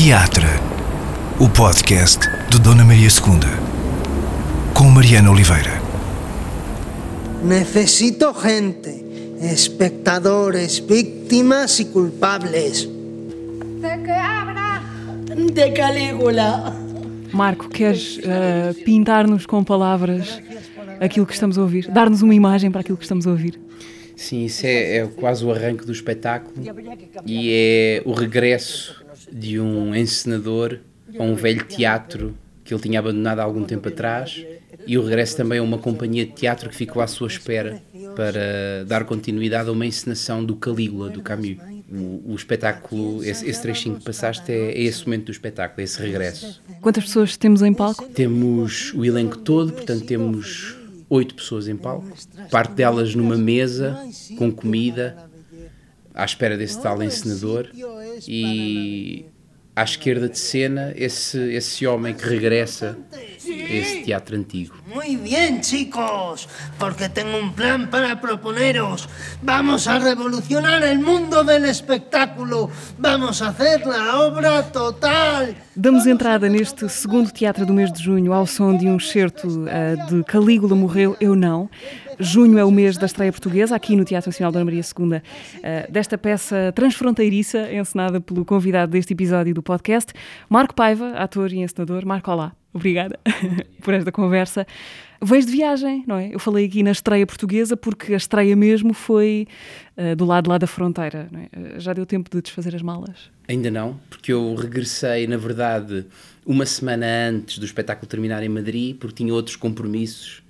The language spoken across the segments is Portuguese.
Teatro, o podcast de Dona Maria II, com Mariana Oliveira. Necesito gente, espectadores, víctimas y culpables. De que abra. De Calígula. Marco, queres uh, pintar-nos com palavras aquilo que estamos a ouvir? Dar-nos uma imagem para aquilo que estamos a ouvir? Sim, isso é, é quase o arranque do espetáculo e é o regresso de um encenador a um velho teatro que ele tinha abandonado há algum tempo atrás e o regresso também a uma companhia de teatro que ficou à sua espera para dar continuidade a uma encenação do Calígula, do Camus. O, o espetáculo, esse, esse trechinho que passaste é, é esse momento do espetáculo, é esse regresso. Quantas pessoas temos em palco? Temos o elenco todo, portanto temos oito pessoas em palco, parte delas numa mesa com comida, à espera desse tal encenador, e à esquerda de cena esse, esse homem que regressa a esse teatro antigo. Muy bien, chicos, porque tengo un plan para proponeros. Vamos a revolucionar el mundo del espectáculo. Vamos a hacer la obra total. Damos entrada neste segundo teatro do mês de junho ao som de um excerto uh, de Calígula Morreu, Eu Não. Junho é o mês da estreia portuguesa, aqui no Teatro Nacional Dona Maria II, uh, desta peça transfronteiriça, encenada pelo convidado deste episódio do podcast, Marco Paiva, ator e encenador. Marco, olá. Obrigada por esta conversa. Vens de viagem, não é? Eu falei aqui na estreia portuguesa porque a estreia mesmo foi uh, do lado lá da fronteira. É? Já deu tempo de desfazer as malas? Ainda não, porque eu regressei, na verdade, uma semana antes do espetáculo terminar em Madrid, porque tinha outros compromissos.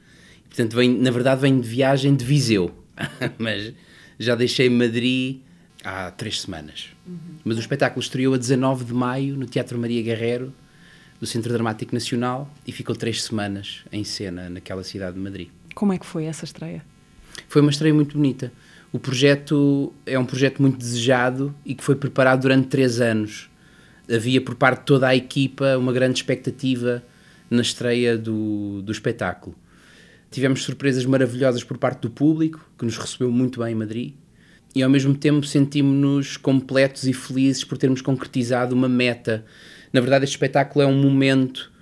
Portanto, venho, na verdade, venho de viagem de Viseu, mas já deixei Madrid há três semanas. Uhum. Mas o espetáculo estreou a 19 de maio no Teatro Maria Guerreiro do Centro Dramático Nacional e ficou três semanas em cena naquela cidade de Madrid. Como é que foi essa estreia? Foi uma estreia muito bonita. O projeto é um projeto muito desejado e que foi preparado durante três anos. Havia por parte de toda a equipa uma grande expectativa na estreia do, do espetáculo. Tivemos surpresas maravilhosas por parte do público, que nos recebeu muito bem em Madrid, e ao mesmo tempo sentimos-nos completos e felizes por termos concretizado uma meta na verdade, este espetáculo é um momento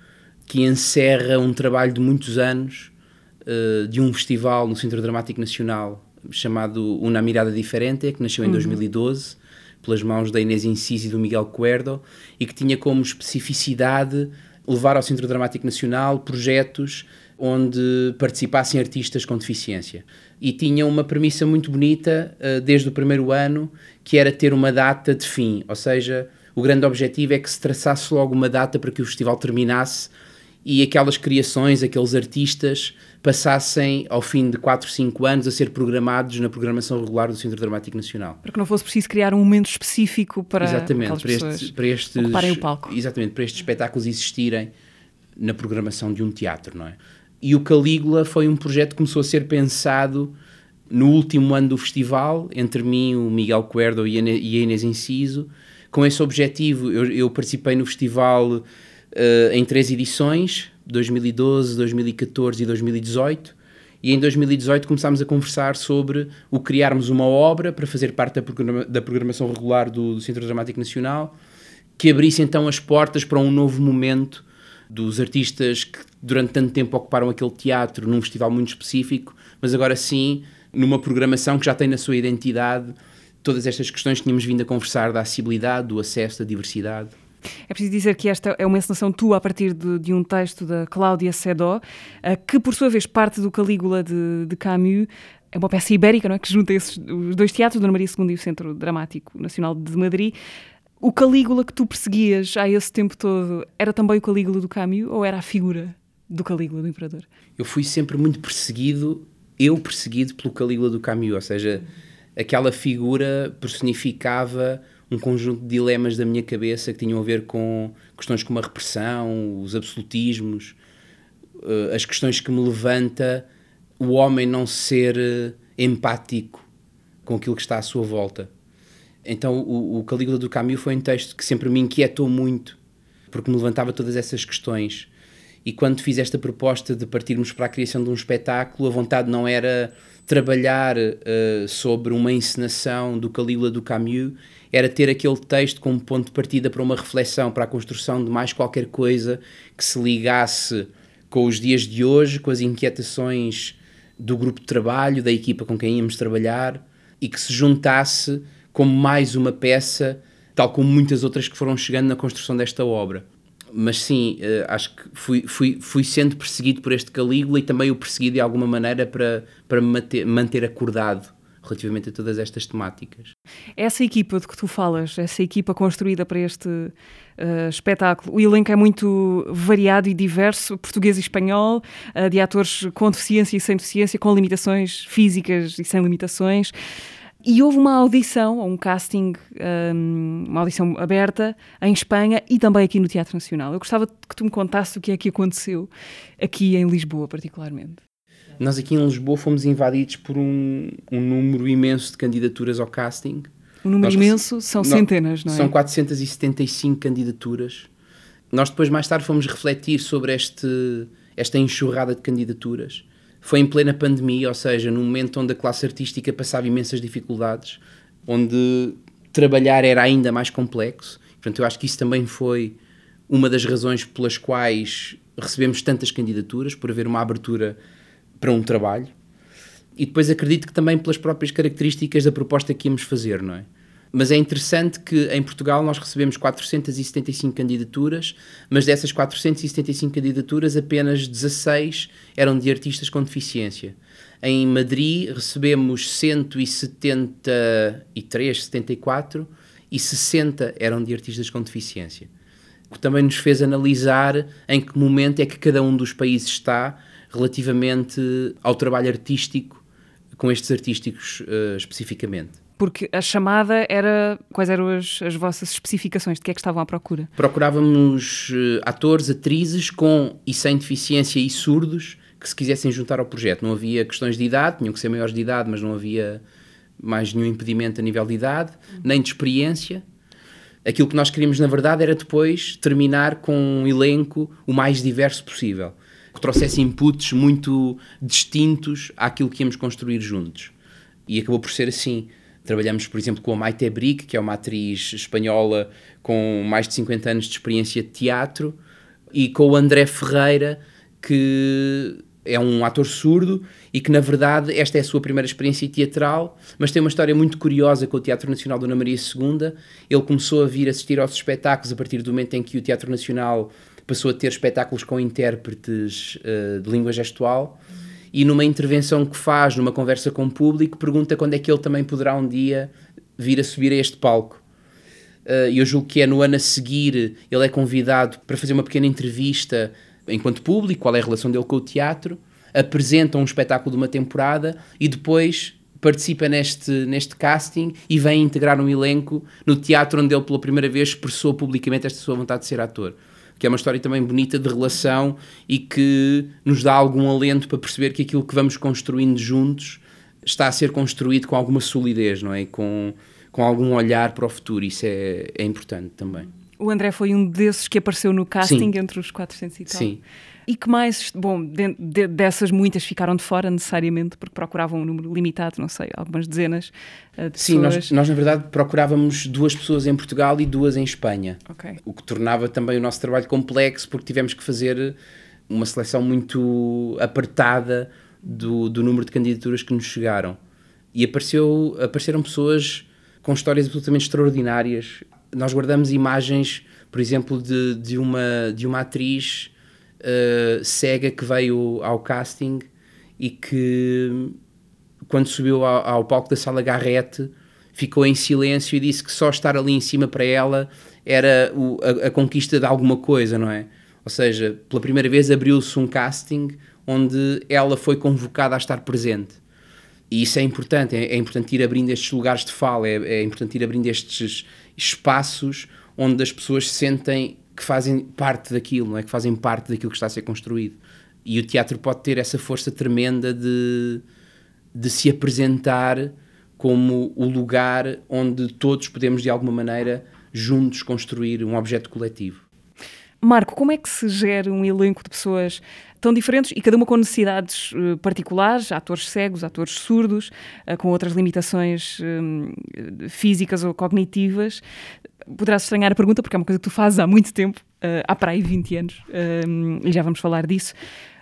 que encerra um trabalho de muitos anos uh, de um festival no Centro Dramático Nacional chamado Una Mirada Diferente, que nasceu em uhum. 2012 pelas mãos da Inês Incisi e do Miguel Cuerdo e que tinha como especificidade levar ao Centro Dramático Nacional projetos onde participassem artistas com deficiência. E tinha uma premissa muito bonita uh, desde o primeiro ano, que era ter uma data de fim, ou seja, o grande objetivo é que se traçasse logo uma data para que o festival terminasse e aquelas criações, aqueles artistas passassem ao fim de 4, 5 anos a ser programados na programação regular do Centro Dramático Nacional. Para que não fosse preciso criar um momento específico para exatamente, para, este, para estes ocuparem o palco. Exatamente, para estes espetáculos existirem na programação de um teatro, não é? E o Calígula foi um projeto que começou a ser pensado no último ano do festival, entre mim, o Miguel Cuerdo e a Inês Inciso, com esse objetivo, eu, eu participei no festival uh, em três edições, 2012, 2014 e 2018. E em 2018 começámos a conversar sobre o criarmos uma obra para fazer parte da, programa, da programação regular do, do Centro Dramático Nacional, que abrisse então as portas para um novo momento dos artistas que durante tanto tempo ocuparam aquele teatro num festival muito específico, mas agora sim numa programação que já tem na sua identidade todas estas questões que tínhamos vindo a conversar da acessibilidade, do acesso, da diversidade. É preciso dizer que esta é uma encenação tua a partir de, de um texto da Cláudia Sedó, eh, que por sua vez parte do Calígula de, de Camus. É uma peça ibérica, não é? Que junta esses, os dois teatros, Dona Maria II e o Centro Dramático Nacional de Madrid. O Calígula que tu perseguias há esse tempo todo era também o Calígula do Camus ou era a figura do Calígula do Imperador? Eu fui sempre muito perseguido, eu perseguido pelo Calígula do Camus, ou seja, aquela figura personificava um conjunto de dilemas da minha cabeça que tinham a ver com questões como a repressão, os absolutismos, uh, as questões que me levanta o homem não ser uh, empático com aquilo que está à sua volta. Então, o, o Calígula do Camus foi um texto que sempre me inquietou muito, porque me levantava todas essas questões. E quando fiz esta proposta de partirmos para a criação de um espetáculo, a vontade não era trabalhar uh, sobre uma encenação do Calila do Camus, era ter aquele texto como ponto de partida para uma reflexão, para a construção de mais qualquer coisa que se ligasse com os dias de hoje, com as inquietações do grupo de trabalho, da equipa com quem íamos trabalhar e que se juntasse como mais uma peça, tal como muitas outras que foram chegando na construção desta obra mas sim, uh, acho que fui, fui, fui sendo perseguido por este Calígula e também o persegui de alguma maneira para, para me manter, manter acordado relativamente a todas estas temáticas. Essa equipa de que tu falas, essa equipa construída para este uh, espetáculo, o elenco é muito variado e diverso, português e espanhol, uh, de atores com deficiência e sem deficiência, com limitações físicas e sem limitações. E houve uma audição, um casting, um, uma audição aberta em Espanha e também aqui no Teatro Nacional. Eu gostava que tu me contasse o que é que aconteceu aqui em Lisboa, particularmente. Nós aqui em Lisboa fomos invadidos por um, um número imenso de candidaturas ao casting. Um número nós, imenso, são centenas, não é? São 475 candidaturas. Nós depois, mais tarde, fomos refletir sobre este, esta enxurrada de candidaturas foi em plena pandemia, ou seja, num momento onde a classe artística passava imensas dificuldades, onde trabalhar era ainda mais complexo. Portanto, eu acho que isso também foi uma das razões pelas quais recebemos tantas candidaturas, por haver uma abertura para um trabalho. E depois acredito que também pelas próprias características da proposta que íamos fazer, não é? Mas é interessante que em Portugal nós recebemos 475 candidaturas, mas dessas 475 candidaturas, apenas 16 eram de artistas com deficiência. Em Madrid recebemos 173, 74 e 60 eram de artistas com deficiência. O que também nos fez analisar em que momento é que cada um dos países está relativamente ao trabalho artístico com estes artísticos uh, especificamente. Porque a chamada era. Quais eram as, as vossas especificações? De que é que estavam à procura? Procurávamos uh, atores, atrizes com e sem deficiência e surdos que se quisessem juntar ao projeto. Não havia questões de idade, tinham que ser maiores de idade, mas não havia mais nenhum impedimento a nível de idade, nem de experiência. Aquilo que nós queríamos, na verdade, era depois terminar com um elenco o mais diverso possível, que trouxesse inputs muito distintos àquilo que íamos construir juntos. E acabou por ser assim. Trabalhamos, por exemplo, com a Maite Brick, que é uma atriz espanhola com mais de 50 anos de experiência de teatro, e com o André Ferreira, que é um ator surdo e que, na verdade, esta é a sua primeira experiência teatral, mas tem uma história muito curiosa com o Teatro Nacional Dona Maria II. Ele começou a vir assistir aos espetáculos a partir do momento em que o Teatro Nacional passou a ter espetáculos com intérpretes uh, de língua gestual e numa intervenção que faz, numa conversa com o público, pergunta quando é que ele também poderá um dia vir a subir a este palco. Uh, eu julgo que é no ano a seguir, ele é convidado para fazer uma pequena entrevista enquanto público, qual é a relação dele com o teatro, apresenta um espetáculo de uma temporada e depois participa neste, neste casting e vem integrar um elenco no teatro onde ele pela primeira vez expressou publicamente esta sua vontade de ser ator que é uma história também bonita de relação e que nos dá algum alento para perceber que aquilo que vamos construindo juntos está a ser construído com alguma solidez, não é? Com, com algum olhar para o futuro, isso é, é importante também. O André foi um desses que apareceu no casting Sim. entre os 400 e tal. Sim. E que mais, bom, de, de, dessas muitas ficaram de fora necessariamente porque procuravam um número limitado, não sei, algumas dezenas uh, de Sim, pessoas. Sim, nós, nós, na verdade procurávamos duas pessoas em Portugal e duas em Espanha. Okay. O que tornava também o nosso trabalho complexo porque tivemos que fazer uma seleção muito apertada do, do número de candidaturas que nos chegaram. E apareceu, apareceram pessoas com histórias absolutamente extraordinárias. Nós guardamos imagens, por exemplo, de, de, uma, de uma atriz uh, cega que veio ao casting e que, quando subiu ao, ao palco da sala Garrete, ficou em silêncio e disse que só estar ali em cima para ela era o, a, a, conquista de alguma coisa, não é? Ou seja, pela primeira vez abriu-se um casting onde ela foi convocada a estar presente. E isso é importante, é, é importante ir abrindo estes lugares de fala, é, é importante ir abrindo estes espaços onde as pessoas sentem que fazem parte daquilo, não é? que fazem parte daquilo que está a ser construído. E o teatro pode ter essa força tremenda de, de se apresentar como o lugar onde todos podemos, de alguma maneira, juntos construir um objeto coletivo. Marco, como é que se gera um elenco de pessoas tão diferentes e cada uma com necessidades uh, particulares, atores cegos, atores surdos, uh, com outras limitações uh, físicas ou cognitivas? Poderás estranhar a pergunta porque é uma coisa que tu fazes há muito tempo, há para aí 20 anos, e já vamos falar disso.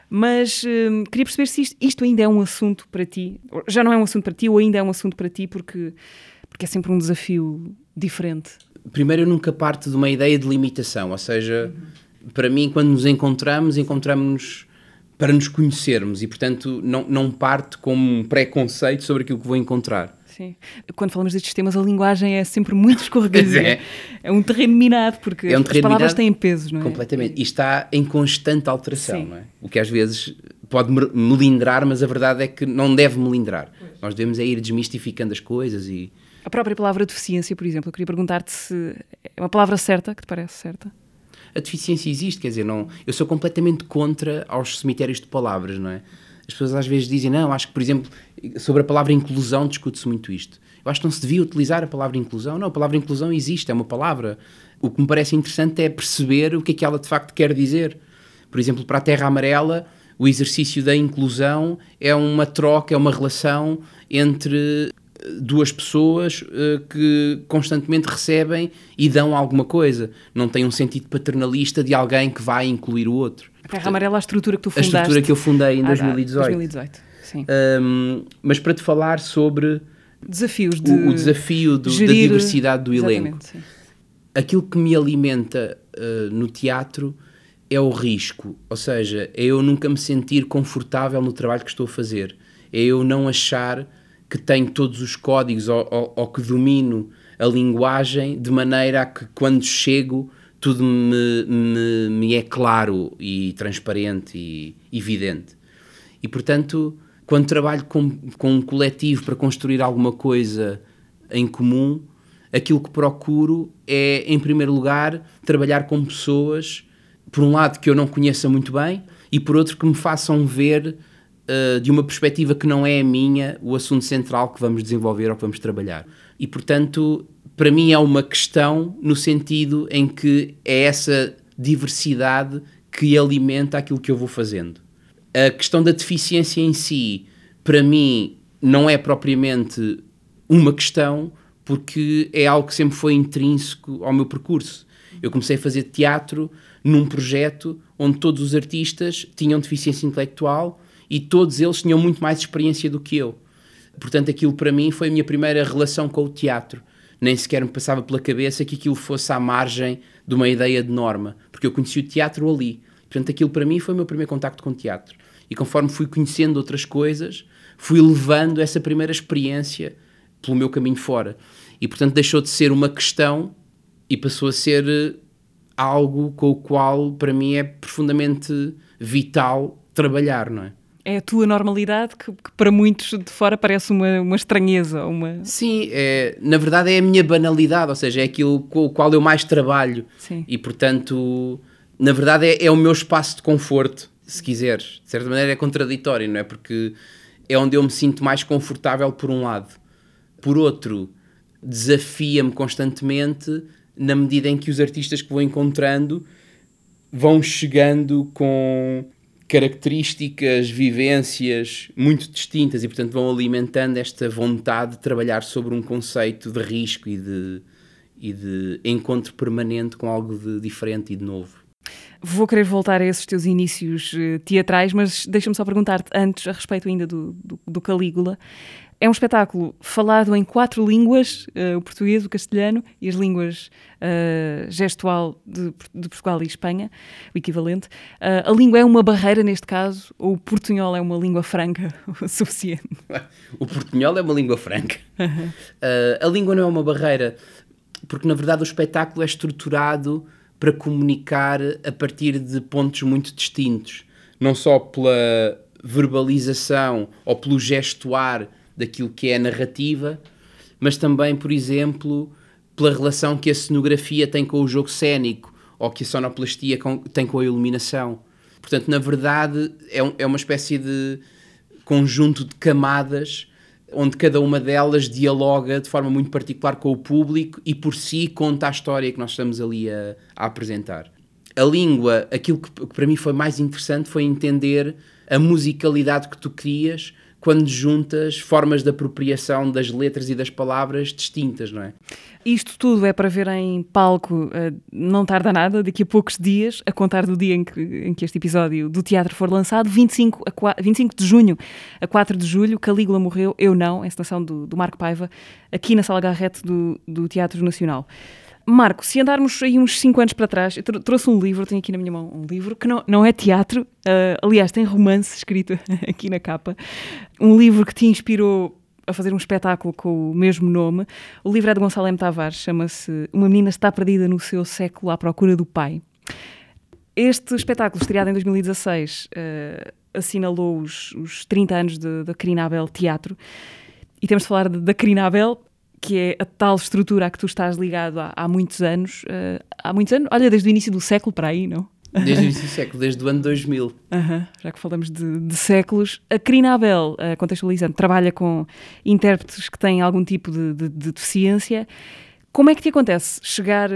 Mas queria perceber se isto, isto ainda é um assunto para ti, já não é um assunto para ti ou ainda é um assunto para ti porque, porque é sempre um desafio diferente primeiro eu nunca parto de uma ideia de limitação, ou seja, para mim quando nos encontramos, encontramos-nos para nos conhecermos e portanto não, não parto com um preconceito sobre aquilo que vou encontrar. Sim. Quando falamos destes temas, a linguagem é sempre muito escorregadia. é. é um terreno minado, porque é um as palavras têm pesos, não é? Completamente. E está em constante alteração, Sim. não é? O que às vezes pode melindrar, mas a verdade é que não deve melindrar. Pois. Nós devemos é ir desmistificando as coisas e a própria palavra deficiência, por exemplo, eu queria perguntar-te se é uma palavra certa, que te parece certa? A deficiência existe, quer dizer, não, eu sou completamente contra aos cemitérios de palavras, não é? As pessoas às vezes dizem, não, acho que, por exemplo, sobre a palavra inclusão discute-se muito isto. Eu acho que não se devia utilizar a palavra inclusão. Não, a palavra inclusão existe, é uma palavra. O que me parece interessante é perceber o que é que ela de facto quer dizer. Por exemplo, para a Terra Amarela, o exercício da inclusão é uma troca, é uma relação entre duas pessoas uh, que constantemente recebem e dão alguma coisa. Não tem um sentido paternalista de alguém que vai incluir o outro. A Terra Amarela é a estrutura que tu fundaste. A estrutura que eu fundei em 2018. 2018, sim. Um, mas para te falar sobre... Desafios de... O, o desafio do, gerir... da diversidade do elenco. Sim. Aquilo que me alimenta uh, no teatro é o risco. Ou seja, é eu nunca me sentir confortável no trabalho que estou a fazer. É eu não achar que tenho todos os códigos ou, ou, ou, que domino a linguagem de maneira a que quando chego tudo me, me, me é claro e transparente e evidente. E portanto, quando trabalho com, com um coletivo para construir alguma coisa em comum, aquilo que procuro é, em primeiro lugar, trabalhar com pessoas, por um lado, que eu não conheça muito bem e por outro, que me façam ver uh, de uma perspectiva que não é a minha, o assunto central que vamos desenvolver ou que vamos trabalhar. E, portanto, para mim é uma questão no sentido em que é essa diversidade que alimenta aquilo que eu vou fazendo. A questão da deficiência em si, para mim, não é propriamente uma questão, porque é algo que sempre foi intrínseco ao meu percurso. Eu comecei a fazer teatro num projeto onde todos os artistas tinham deficiência intelectual e todos eles tinham muito mais experiência do que eu. Portanto, aquilo para mim foi a minha primeira relação com o teatro. Nem sequer me passava pela cabeça que aquilo fosse à margem de uma ideia de norma, porque eu conheci o teatro ali. Portanto, aquilo para mim foi o meu primeiro contacto com o teatro. E conforme fui conhecendo outras coisas, fui levando essa primeira experiência pelo meu caminho fora. E portanto, deixou de ser uma questão e passou a ser eh, algo com o qual para mim é profundamente vital trabalhar, não é? É a tua normalidade que, que, para muitos de fora parece uma, uma estranheza. Uma... Sim, é, na verdade é a minha banalidade, ou seja, é aquilo com o qual eu mais trabalho. Sim. E portanto, na verdade é, é o meu espaço de conforto, se quiseres. De certa maneira é contraditório, não é? Porque é onde eu me sinto mais confortável por um lado. Por outro, desafia-me constantemente na medida em que os artistas que vou encontrando vão chegando com características, vivências muito distintas e, portanto, vão alimentando esta vontade de trabalhar sobre um conceito de risco e de, e de encontro permanente com algo de diferente e de novo. Vou querer voltar a esses teus inícios uh, teatrais, mas deixa-me só perguntar-te antes, a respeito ainda do, do, do Calígula. É um espetáculo falado em quatro línguas, uh, o português, o castelhano e as línguas uh, gestual de, de, Portugal e Espanha, o equivalente. Uh, a língua é uma barreira neste caso, ou o portunhol é uma língua franca o suficiente? O portunhol é uma língua franca. a língua não é uma barreira, porque na verdade o espetáculo é estruturado para comunicar a partir de pontos muito distintos, não só pela verbalização ou pelo gestuar daquilo que é a narrativa, mas também, por exemplo, pela relação que a cenografia tem com o jogo cénico ou que a sonoplastia tem com a iluminação. Portanto, na verdade, é, um, é uma espécie de conjunto de camadas onde cada uma delas dialoga de forma muito particular com o público e por si conta a história que nós estamos ali a, a apresentar. a língua, aquilo que, que para mim foi mais interessante foi entender a musicalidade que tu crias quando juntas formas de apropriação das letras e das palavras distintas, não é? Isto tudo é para ver em palco, eh, não tarda nada, daqui a poucos dias, a contar do dia em que, em que este episódio do teatro for lançado, 25, a 4, 25 de junho a 4 de julho, Calígula morreu, eu não, encenação do, do Marco Paiva, aqui na Sala Garrete do, do Teatro Nacional. Marco, se andarmos aí uns 5 anos para trás, eu trouxe um livro, tenho aqui na minha mão um livro que não, não é teatro, uh, aliás, tem romance escrito aqui na capa. Um livro que te inspirou a fazer um espetáculo com o mesmo nome. O livro é de Gonçalo M. Tavares, chama-se Uma Menina Está Perdida no Seu Século à Procura do Pai. Este espetáculo, estreado em 2016, uh, eh, assinalou os, os 30 anos da Carina Abel Teatro. E temos de falar da Carina Abel que é a tal estrutura a que tu estás ligado há, há muitos anos. Uh, há muitos anos? Olha, desde o início do século para aí, não? Desde o início do século, desde o ano 2000. Uhum, já que falamos de, de séculos. A Carina Abel, uh, contextualizando, trabalha com intérpretes que têm algum tipo de, de, de deficiência. Como é que te acontece chegar,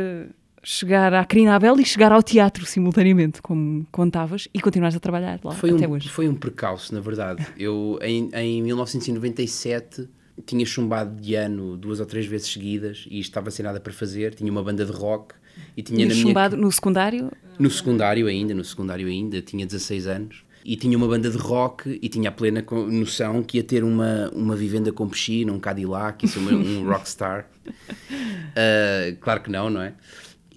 chegar à Carina Abel e chegar ao teatro simultaneamente, como contavas, e continuares a trabalhar lá foi até um, hoje? Foi um percalço, na verdade. Eu, em, em 1997 tinha chumbado de ano duas ou três vezes seguidas e estava sem nada para fazer, tinha uma banda de rock e tinha na chumbado minha... no secundário? No secundário ainda, no secundário ainda, tinha 16 anos e tinha uma banda de rock e tinha a plena noção que ia ter uma, uma vivenda com piscina, um Cadillac, ia ser uma, um rockstar. Uh, claro que não, não é?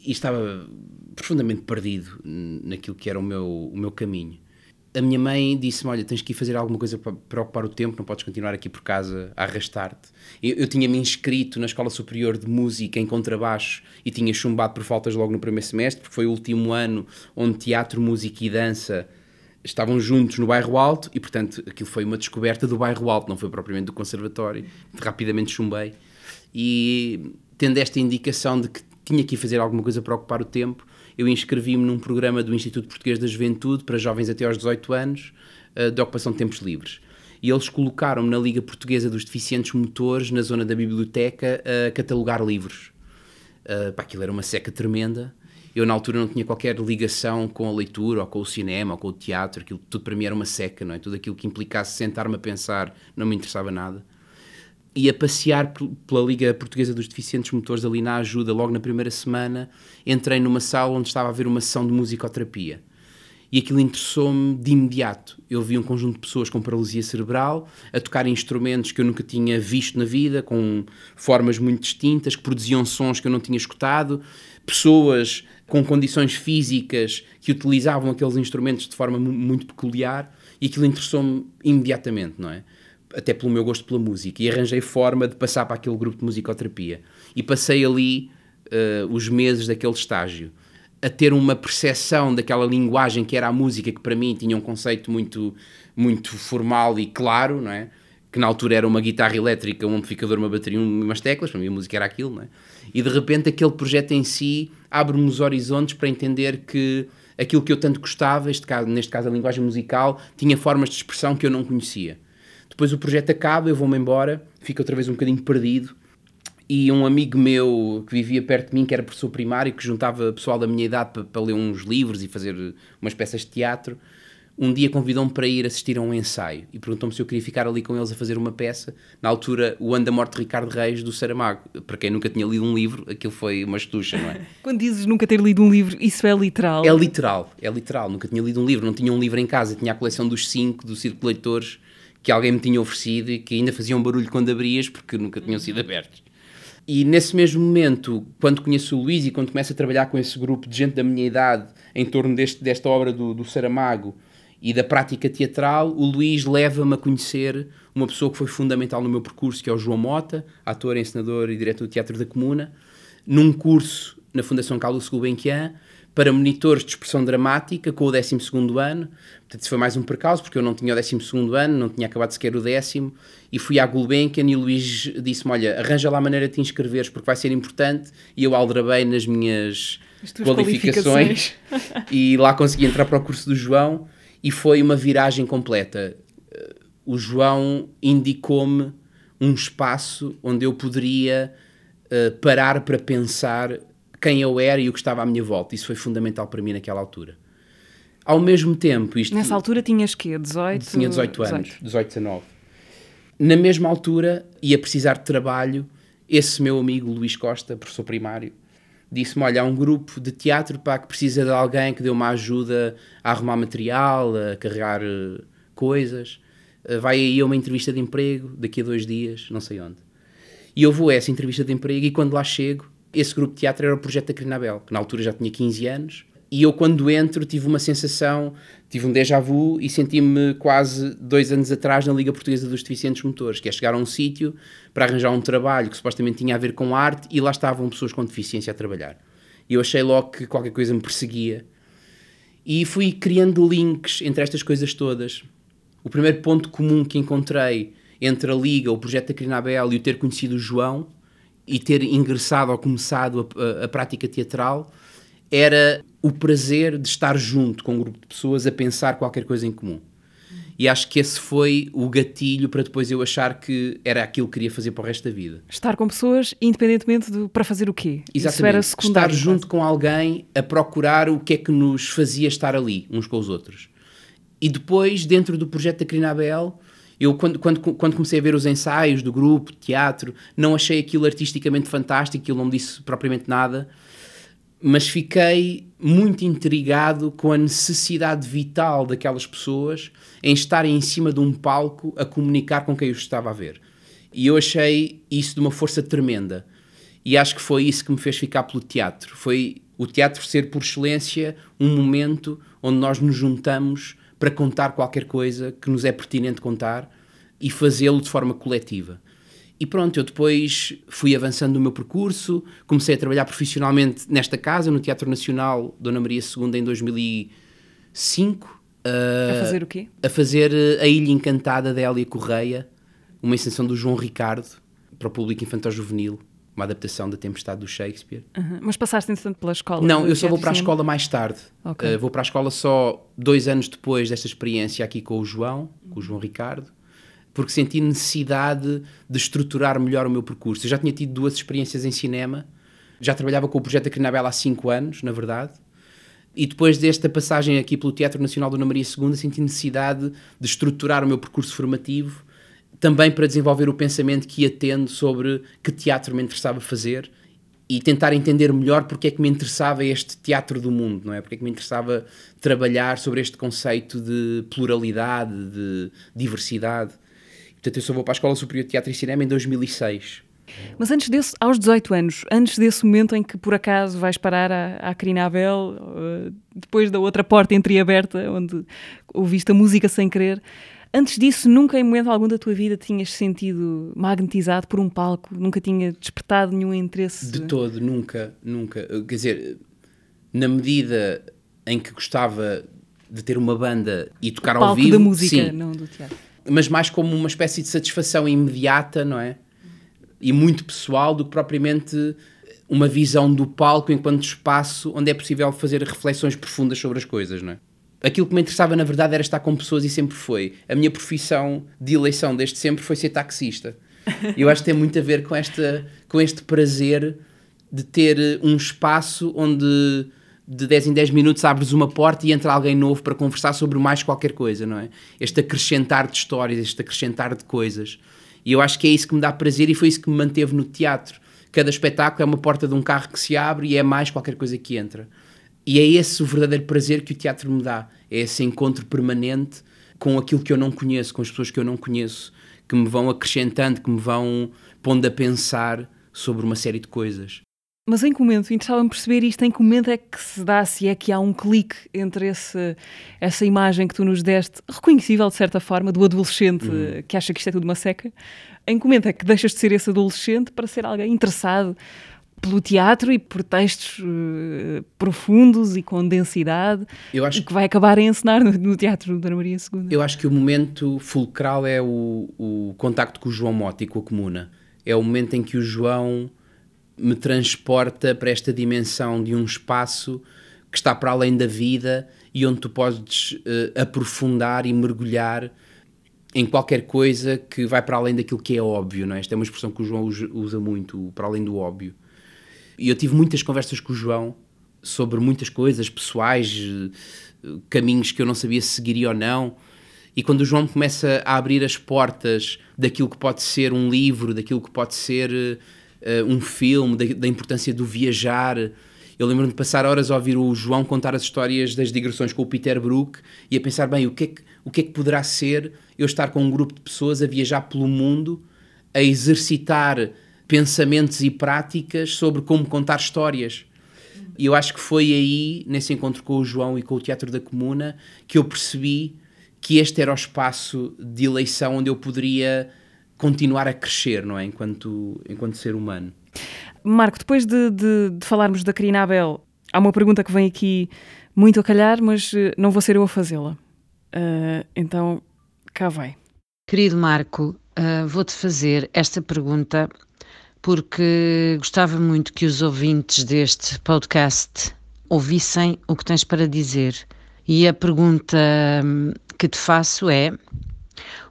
E estava profundamente perdido naquilo que era o meu, o meu caminho a minha mãe disse-me: Olha, tens que ir fazer alguma coisa para, ocupar o tempo, não podes continuar aqui por casa a arrastar-te. Eu, eu tinha-me inscrito na Escola Superior de Música em contrabaixo e tinha chumbado por faltas logo no primeiro semestre, porque foi o último ano onde teatro, música e dança estavam juntos no bairro Alto e, portanto, aquilo foi uma descoberta do bairro Alto, não foi propriamente do conservatório. Rapidamente chumbei. E tendo esta indicação de que tinha que ir fazer alguma coisa para ocupar o tempo, eu inscrevi-me num programa do Instituto Português da Juventude para jovens até aos 18 anos uh, de ocupação de tempos livres. E eles colocaram-me na Liga Portuguesa dos Deficientes Motores, na zona da biblioteca, a catalogar livros. Uh, pá, aquilo era uma seca tremenda. Eu, na altura, não tinha qualquer ligação com a leitura, ou com o cinema, ou com o teatro. Aquilo tudo para mim era uma seca, não é? Tudo aquilo que implicasse sentar-me a pensar não me interessava nada e a passear pela Liga Portuguesa dos Deficientes Motores ali na ajuda, logo na primeira semana, entrei numa sala onde estava a haver uma sessão de musicoterapia. E aquilo interessou-me de imediato. Eu vi um conjunto de pessoas com paralisia cerebral a tocar instrumentos que eu nunca tinha visto na vida, com formas muito distintas, que produziam sons que eu não tinha escutado, pessoas com condições físicas que utilizavam aqueles instrumentos de forma muito peculiar, e aquilo interessou-me imediatamente, não é? Até pelo meu gosto pela música, e arranjei forma de passar para aquele grupo de musicoterapia. E passei ali uh, os meses daquele estágio a ter uma percepção daquela linguagem que era a música, que para mim tinha um conceito muito, muito formal e claro, não é? Que na altura era uma guitarra elétrica, um amplificador, uma bateria e umas teclas, para mim a música era aquilo, não é? E de repente aquele projeto em si abre-me os horizontes para entender que aquilo que eu tanto gostava, este caso, neste caso a linguagem musical, tinha formas de expressão que eu não conhecia. Depois o projeto acaba, eu vou-me embora, fico outra vez um bocadinho perdido. E um amigo meu que vivia perto de mim, que era professor primário, que juntava pessoal da minha idade para, para ler uns livros e fazer umas peças de teatro, um dia convidou-me para ir assistir a um ensaio e perguntou-me se eu queria ficar ali com eles a fazer uma peça. Na altura, o Ano da Morte de Ricardo Reis, do Saramago. Para quem nunca tinha lido um livro, aquilo foi uma estucha, não é? Quando dizes nunca ter lido um livro, isso é literal? É literal, é literal. Nunca tinha lido um livro, não tinha um livro em casa, tinha a coleção dos cinco, do Círculo de Leitores que alguém me tinha oferecido e que ainda faziam barulho quando abrias porque nunca tinham sido abertos. E nesse mesmo momento, quando conheço o Luís e quando começo a trabalhar com esse grupo de gente da minha idade em torno deste, desta obra do, do Saramago e da prática teatral, o Luís leva-me a conhecer uma pessoa que foi fundamental no meu percurso, que é o João Mota, ator, encenador e diretor do Teatro da Comuna, num curso na Fundação Carlos Gulbenkian, para monitores de expressão dramática com o 12 ano. Portanto, isso foi mais um percalço, porque eu não tinha o 12 ano, não tinha acabado sequer o décimo, e fui à Gulbenkian e o Luís disse-me: Olha, arranja lá a maneira de te inscreveres, porque vai ser importante. E eu aldrabei nas minhas qualificações e lá consegui entrar para o curso do João, e foi uma viragem completa. O João indicou-me um espaço onde eu poderia uh, parar para pensar quem eu era e o que estava à minha volta. Isso foi fundamental para mim naquela altura. Ao mesmo tempo, isto. Nessa altura tinhas quê? 18? Tinha 18 anos, 18, 19. Na mesma altura, ia precisar de trabalho. Esse meu amigo Luís Costa, professor primário, disse-me: Olha, há um grupo de teatro pá, que precisa de alguém que dê uma ajuda a arrumar material, a carregar uh, coisas. Uh, vai aí a uma entrevista de emprego daqui a dois dias, não sei onde. E eu vou a essa entrevista de emprego e quando lá chego, esse grupo de teatro era o projeto da Crinabel, que na altura já tinha 15 anos. E eu, quando entro, tive uma sensação, tive um déjà vu e senti-me quase dois anos atrás na Liga Portuguesa dos Deficientes Motores, que é chegar a um sítio para arranjar um trabalho que supostamente tinha a ver com arte e lá estavam pessoas com deficiência a trabalhar. E eu achei logo que qualquer coisa me perseguia. E fui criando links entre estas coisas todas. O primeiro ponto comum que encontrei entre a Liga, o projeto da Crinabel e o ter conhecido o João e ter ingressado ou começado a, a, a prática teatral era o prazer de estar junto com um grupo de pessoas a pensar qualquer coisa em comum. E acho que esse foi o gatilho para depois eu achar que era aquilo que queria fazer para o resto da vida. Estar com pessoas, independentemente de para fazer o quê? Exatamente. Isso era secundário. Estar junto com alguém a procurar o que é que nos fazia estar ali, uns com os outros. E depois, dentro do projeto da Crinabel, eu, quando, quando, quando comecei a ver os ensaios do grupo, teatro, não achei aquilo artisticamente fantástico, aquilo não me disse propriamente nada mas fiquei muito intrigado com a necessidade vital daquelas pessoas em estarem em cima de um palco a comunicar com quem os estava a ver. E eu achei isso de uma força tremenda. E acho que foi isso que me fez ficar pelo teatro. Foi o teatro ser, por excelência, um momento onde nós nos juntamos para contar qualquer coisa que nos é pertinente contar e fazê-lo de forma coletiva. E pronto, eu depois fui avançando no meu percurso, comecei a trabalhar profissionalmente nesta casa, no Teatro Nacional Dona Maria II, em 2005. Uh, a fazer o quê? A fazer A Ilha Encantada da Hélia Correia, uma extensão do João Ricardo, para o público infantil-juvenil, uma adaptação da Tempestade do Shakespeare. Uhum. Mas passaste, entretanto, pela escola? Não, eu só vou para a escola mais tarde. Okay. Uh, vou para a escola só dois anos depois desta experiência aqui com o João, com o João Ricardo porque senti necessidade de estruturar melhor o meu percurso. Eu já tinha tido duas experiências em cinema, já trabalhava com o projeto da Crinabela há cinco anos, na verdade, e depois desta passagem aqui pelo Teatro Nacional Dona Maria II, senti necessidade de estruturar o meu percurso formativo, também para desenvolver o pensamento que ia tendo sobre que teatro me interessava fazer e tentar entender melhor porque é que me interessava este teatro do mundo, não é? Porque é que me interessava trabalhar sobre este conceito de pluralidade, de diversidade. Portanto, eu só vou para a Escola Superior de Teatro e Cinema em 2006. Mas antes desse, aos 18 anos, antes desse momento em que por acaso vais parar à, à Abel, uh, depois da outra porta entreaberta, onde ouviste a música sem querer, antes disso, nunca em momento algum da tua vida tinhas sentido magnetizado por um palco? Nunca tinha despertado nenhum interesse? De todo, nunca, nunca. Quer dizer, na medida em que gostava de ter uma banda e tocar ao vivo. da música, sim. não do teatro mas mais como uma espécie de satisfação imediata, não é? E muito pessoal do que propriamente uma visão do palco enquanto espaço onde é possível fazer reflexões profundas sobre as coisas, não é? Aquilo que me interessava, na verdade, era estar com pessoas e sempre foi. A minha profissão de eleição desde sempre foi ser taxista. Eu acho que tem muito a ver com, esta, com este prazer de ter um espaço onde de 10 em 10 minutos abres uma porta e entra alguém novo para conversar sobre mais qualquer coisa, não é? Este acrescentar de histórias, este acrescentar de coisas. E eu acho que é isso que me dá prazer e foi isso que me manteve no teatro. Cada espetáculo é uma porta de um carro que se abre e é mais qualquer coisa que entra. E é esse o verdadeiro prazer que o teatro me dá. É esse encontro permanente com aquilo que eu não conheço, com as pessoas que eu não conheço, que me vão acrescentando, que me vão pondo a pensar sobre uma série de coisas. Mas em que momento, interessava-me perceber isto, em que momento é que se dá, se é que há um clique entre esse, essa imagem que tu nos deste, reconhecível de certa forma, do adolescente uhum. que acha que isto é tudo uma seca, em que momento é que deixas de ser esse adolescente para ser alguém interessado pelo teatro e por textos uh, profundos e com densidade acho, e que vai acabar a encenar no, no Teatro da Ana Maria II? Eu acho que o momento fulcral é o, o contacto com o João Mota e com a Comuna. É o momento em que o João me transporta para esta dimensão de um espaço que está para além da vida e onde tu podes uh, aprofundar e mergulhar em qualquer coisa que vai para além daquilo que é óbvio, não é? Esta é uma expressão que o João usa muito, para além do óbvio. E eu tive muitas conversas com o João sobre muitas coisas pessoais, caminhos que eu não sabia se seguiria ou não. E quando o João começa a abrir as portas daquilo que pode ser um livro, daquilo que pode ser uh, um filme, da, da, importância do viajar. Eu lembro-me de passar horas a ouvir o João contar as histórias das digressões com o Peter Brook e a pensar, bem, o que, é que, o que é que poderá ser eu estar com um grupo de pessoas a viajar pelo mundo, a exercitar pensamentos e práticas sobre como contar histórias. E eu acho que foi aí, nesse encontro com o João e com o Teatro da Comuna, que eu percebi que este era o espaço de eleição onde eu poderia continuar a crescer, não é? Enquanto, enquanto ser humano. Marco, depois de, de, de falarmos da Karina Abel, há uma pergunta que vem aqui muito a calhar, mas eh, não vou ser eu a fazê-la. Uh, então, cá vai. Querido Marco, uh, vou-te fazer esta pergunta porque gostava muito que os ouvintes deste podcast ouvissem o que tens para dizer. E a pergunta hum, que te faço é: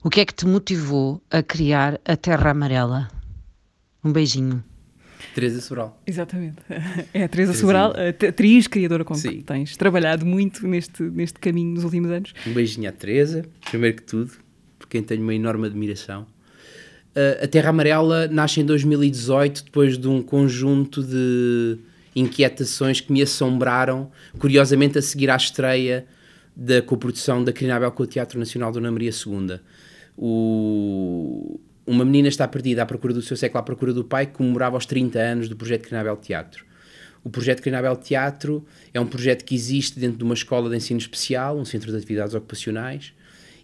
o que é que te motivou a criar a Terra Amarela? Um beijinho. Teresa Sobral. Exatamente. É a Teresa Sobral, atriz, criadora com Sim. que tens trabalhado muito neste, neste caminho nos últimos anos. Um beijinho à Teresa, primeiro que tudo, por quem tenho uma enorme admiração. A Terra Amarela nasce em 2018, depois de um conjunto de inquietações que me assombraram, curiosamente a seguir à estreia da coprodução da Crinabel com o Teatro Nacional Dona Maria II. O, uma menina está perdida à procura do seu século, à procura do pai, que comemorava os 30 anos do projeto Crinabel Teatro. O projeto Crinabel Teatro é um projeto que existe dentro de uma escola de ensino especial, um centro de atividades ocupacionais,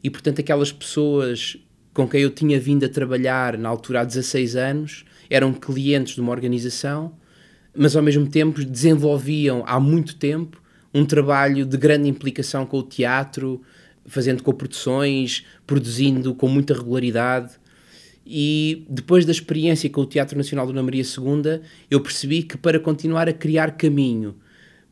e portanto aquelas pessoas com quem eu tinha vindo a trabalhar na altura há 16 anos eram clientes de uma organização, mas ao mesmo tempo desenvolviam há muito tempo um trabalho de grande implicação com o teatro, fazendo coproduções, produzindo com muita regularidade. E depois da experiência com o Teatro Nacional Dona Maria II, eu percebi que para continuar a criar caminho,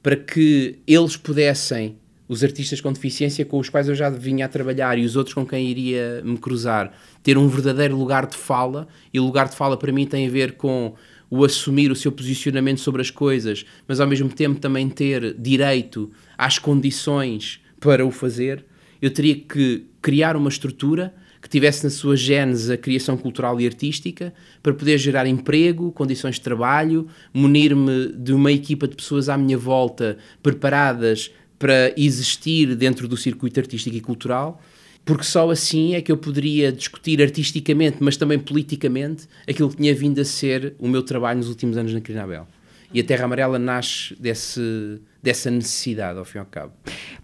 para que eles pudessem, os artistas com deficiência com os quais eu já vinha a trabalhar e os outros com quem iria me cruzar, ter um verdadeiro lugar de fala, e o lugar de fala para mim tem a ver com o assumir o seu posicionamento sobre as coisas, mas ao mesmo tempo também ter direito às condições para o fazer, eu teria que criar uma estrutura que tivesse na sua gênese a criação cultural e artística para poder gerar emprego, condições de trabalho, munir-me de uma equipa de pessoas à minha volta preparadas para existir dentro do circuito artístico e cultural porque só assim é que eu poderia discutir artisticamente, mas também politicamente, aquilo que tinha vindo a ser o meu trabalho nos últimos anos na Crinabel. E a Terra Amarela nasce desse, dessa necessidade, ao fim e ao cabo.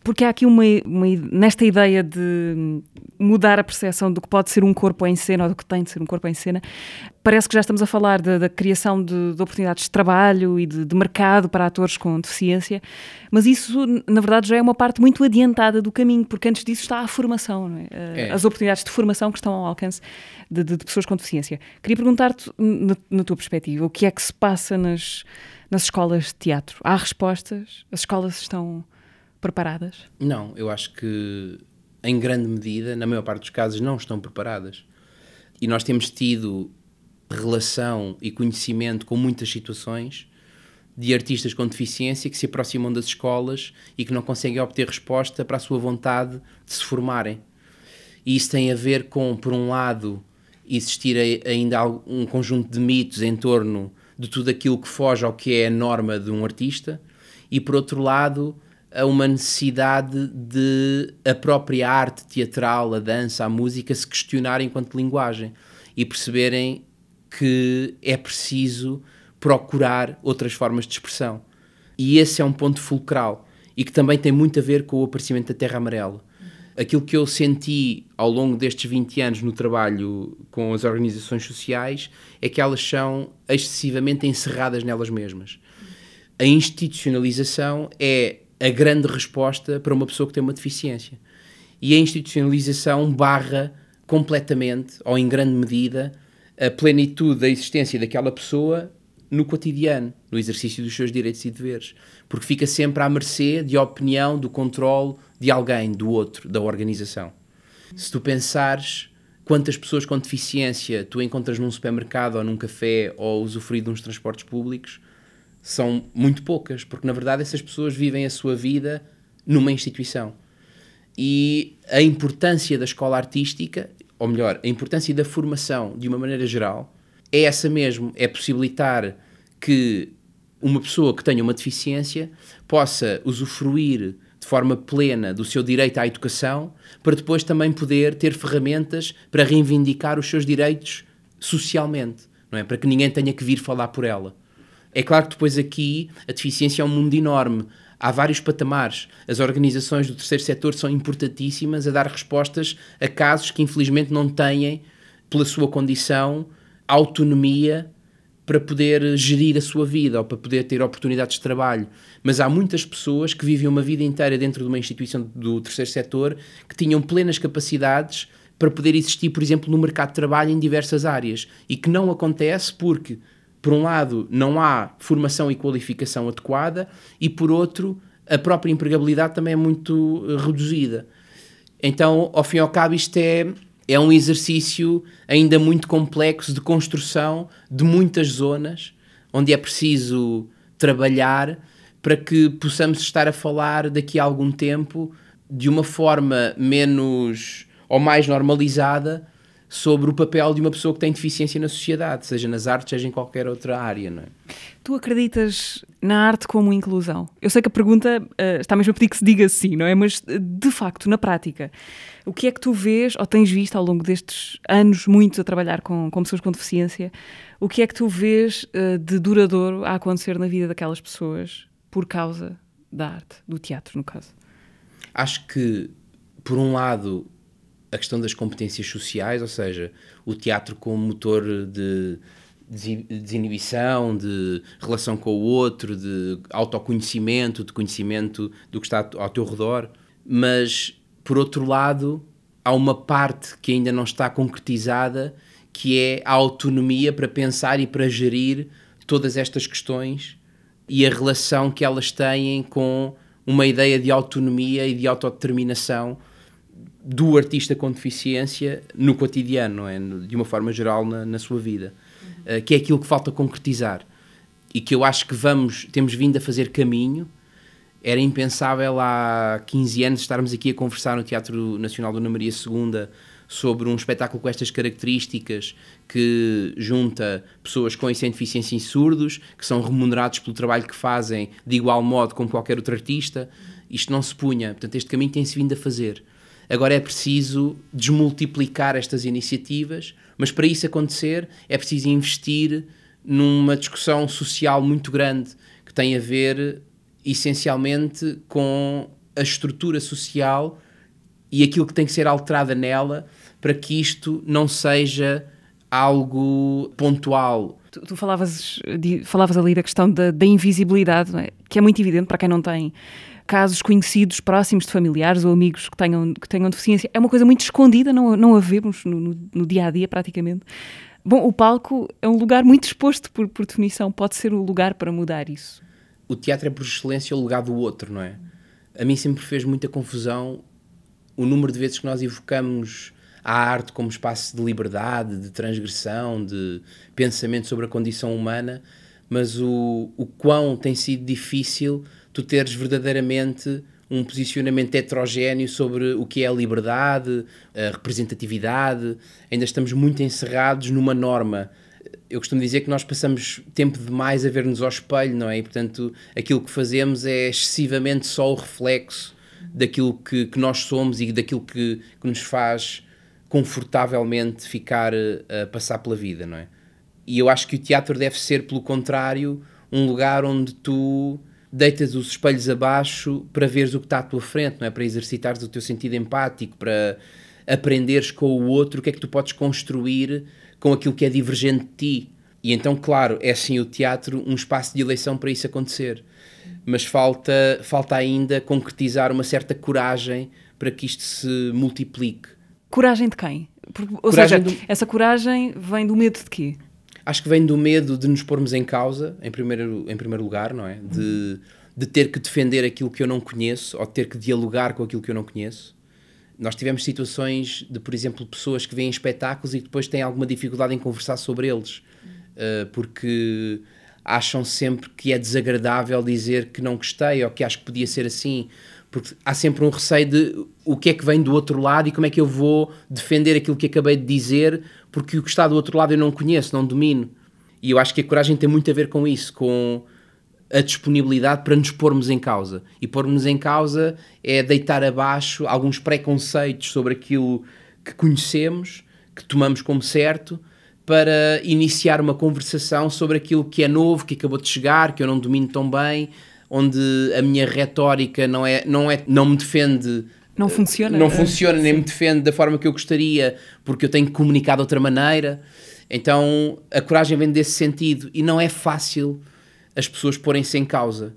Porque há aqui uma, uma, nesta ideia de mudar a percepção do que pode ser um corpo em cena ou do que tem de ser um corpo em cena, parece que já estamos a falar de, da criação de, de, oportunidades de trabalho e de, de, mercado para atores com deficiência, mas isso, na verdade, já é uma parte muito adiantada do caminho, porque antes disso está a formação, é? É. as oportunidades de formação que estão ao alcance de, pessoas com deficiência. Queria perguntar-te, na, na tua perspectiva, o que é que se passa nas nas escolas de teatro? Há respostas? As escolas estão preparadas? Não, eu acho que em grande medida, na maior parte dos casos, não estão preparadas. E nós temos tido relação e conhecimento com muitas situações de artistas com deficiência que se aproximam das escolas e que não conseguem obter resposta para a sua vontade de se formarem. E isso tem a ver com, por um lado, existir ainda um conjunto de mitos em torno de tudo aquilo que foge ao que é a norma de um artista, e por outro lado, a uma necessidade de a própria arte teatral, a dança, a música se questionar enquanto linguagem e perceberem que é preciso procurar outras formas de expressão. E esse é um ponto fulcral e que também tem muito a ver com o aparecimento da Terra Amarela aquilo que eu senti ao longo destes 20 anos no trabalho com as organizações sociais é que elas são excessivamente encerradas nelas mesmas. A institucionalização é a grande resposta para uma pessoa que tem uma deficiência. E a institucionalização barra completamente, ou em grande medida, a plenitude da existência daquela pessoa no cotidiano, no exercício dos seus direitos e deveres. Porque fica sempre à mercê de opinião, do controle, de alguém, do outro, da organização. Se tu pensares quantas pessoas com deficiência tu encontras num supermercado ou num café ou usufruir de uns transportes públicos, são muito poucas, porque na verdade essas pessoas vivem a sua vida numa instituição. E a importância da escola artística, ou melhor, a importância da formação de uma maneira geral, é essa mesmo: é possibilitar que uma pessoa que tenha uma deficiência possa usufruir de forma plena do seu direito à educação, para depois também poder ter ferramentas para reivindicar os seus direitos socialmente, não é? Para que ninguém tenha que vir falar por ela. É claro que depois aqui a deficiência é um mundo enorme. Há vários patamares. As organizações do terceiro setor são importantíssimas a dar respostas a casos que infelizmente não têm, pela sua condição, autonomia para poder gerir a sua vida ou para poder ter oportunidades de trabalho. Mas há muitas pessoas que vivem uma vida inteira dentro de uma instituição do terceiro setor que tinham plenas capacidades para poder existir, por exemplo, no mercado de trabalho em diversas áreas e que não acontece porque, por um lado, não há formação e qualificação adequada e, por outro, a própria empregabilidade também é muito eh, reduzida. Então, ao fim e ao cabo, isto é é um exercício ainda muito complexo de construção de muitas zonas onde é preciso trabalhar para que possamos estar a falar daqui a algum tempo de uma forma menos ou mais normalizada sobre o papel de uma pessoa que tem deficiência na sociedade, seja nas artes, seja em qualquer outra área. Não é? Tu acreditas na arte como inclusão? Eu sei que a pergunta uh, está mesmo a pedir que se diga sim, não é? Mas, de facto, na prática, o que é que tu vês ou tens visto ao longo destes anos muitos a trabalhar com, com pessoas com deficiência? O que é que tu vês uh, de duradouro a acontecer na vida daquelas pessoas por causa da arte, do teatro, no caso? Acho que, por um lado, a questão das competências sociais, ou seja, o teatro como motor de desinibição, de relação com o outro, de autoconhecimento, de conhecimento do que está ao teu redor, mas por outro lado, há uma parte que ainda não está concretizada, que é a autonomia para pensar e para gerir todas estas questões e a relação que elas têm com uma ideia de autonomia e de autodeterminação do artista com deficiência no cotidiano, não é? de uma forma geral na, na sua vida, uh, que é aquilo que falta concretizar e que eu acho que vamos, temos vindo a fazer caminho. Era impensável há 15 anos estarmos aqui a conversar no Teatro Nacional Dona Maria II sobre um espetáculo com estas características que junta pessoas com e sem deficiência e surdos, que são remunerados pelo trabalho que fazem de igual modo como qualquer outro artista. Isto não se punha. Portanto, este caminho tem-se vindo a fazer. Agora é preciso desmultiplicar estas iniciativas, mas para isso acontecer é preciso investir numa discussão social muito grande que tem a ver essencialmente com a estrutura social e aquilo que tem que ser alterada nela para que isto não seja algo pontual. Tu, tu falavas, falavas ali da questão da, da invisibilidade, é? que é muito evidente para quem não tem casos conhecidos, próximos de familiares ou amigos que tenham, que tenham deficiência. É uma coisa muito escondida, não, não a vemos no, no, no dia a dia praticamente. Bom, o palco é um lugar muito exposto, por, por definição, pode ser o lugar para mudar isso. O teatro é, por excelência, o lugar do outro, não é? A mim sempre fez muita confusão o número de vezes que nós evocamos a arte como espaço de liberdade, de transgressão, de pensamento sobre a condição humana, mas o, o quão tem sido difícil tu teres verdadeiramente um posicionamento heterogéneo sobre o que é a liberdade, a representatividade. Ainda estamos muito encerrados numa norma. Eu costumo dizer que nós passamos tempo demais a ver-nos ao espelho, não é? E, portanto, aquilo que fazemos é excessivamente só o reflexo daquilo que, que nós somos e daquilo que, que nos faz confortavelmente ficar a passar pela vida, não é? E eu acho que o teatro deve ser, pelo contrário, um lugar onde tu deitas os espelhos abaixo para veres o que está à tua frente, não é? Para exercitares o teu sentido empático, para aprenderes com o outro o que é que tu podes construir com aquilo que é divergente de ti. E então, claro, é sim o teatro um espaço de eleição para isso acontecer. Mas falta, falta ainda concretizar uma certa coragem para que isto se multiplique. Coragem de quem? Ou coragem seja, do... essa coragem vem do medo de quê? Acho que vem do medo de nos pormos em causa, em primeiro, em primeiro lugar, não é? De, de ter que defender aquilo que eu não conheço ou ter que dialogar com aquilo que eu não conheço. Nós tivemos situações de, por exemplo, pessoas que veem espetáculos e depois têm alguma dificuldade em conversar sobre eles, uh, porque acham sempre que é desagradável dizer que não gostei ou que acho que podia ser assim, porque há sempre um receio de o que é que vem do outro lado e como é que eu vou defender aquilo que acabei de dizer, porque o que está do outro lado eu não conheço, não domino. E eu acho que a coragem tem muito a ver com isso, com a disponibilidade para nos pormos em causa. E pormos em causa é deitar abaixo alguns preconceitos sobre aquilo que conhecemos, que tomamos como certo, para iniciar uma conversação sobre aquilo que é novo, que acabou de chegar, que eu não domino tão bem, onde a minha retórica não é não é não me defende não funciona não funciona nem me defende da forma que eu gostaria porque eu tenho que comunicar de outra maneira então a coragem vem desse sentido e não é fácil as pessoas porem-se em causa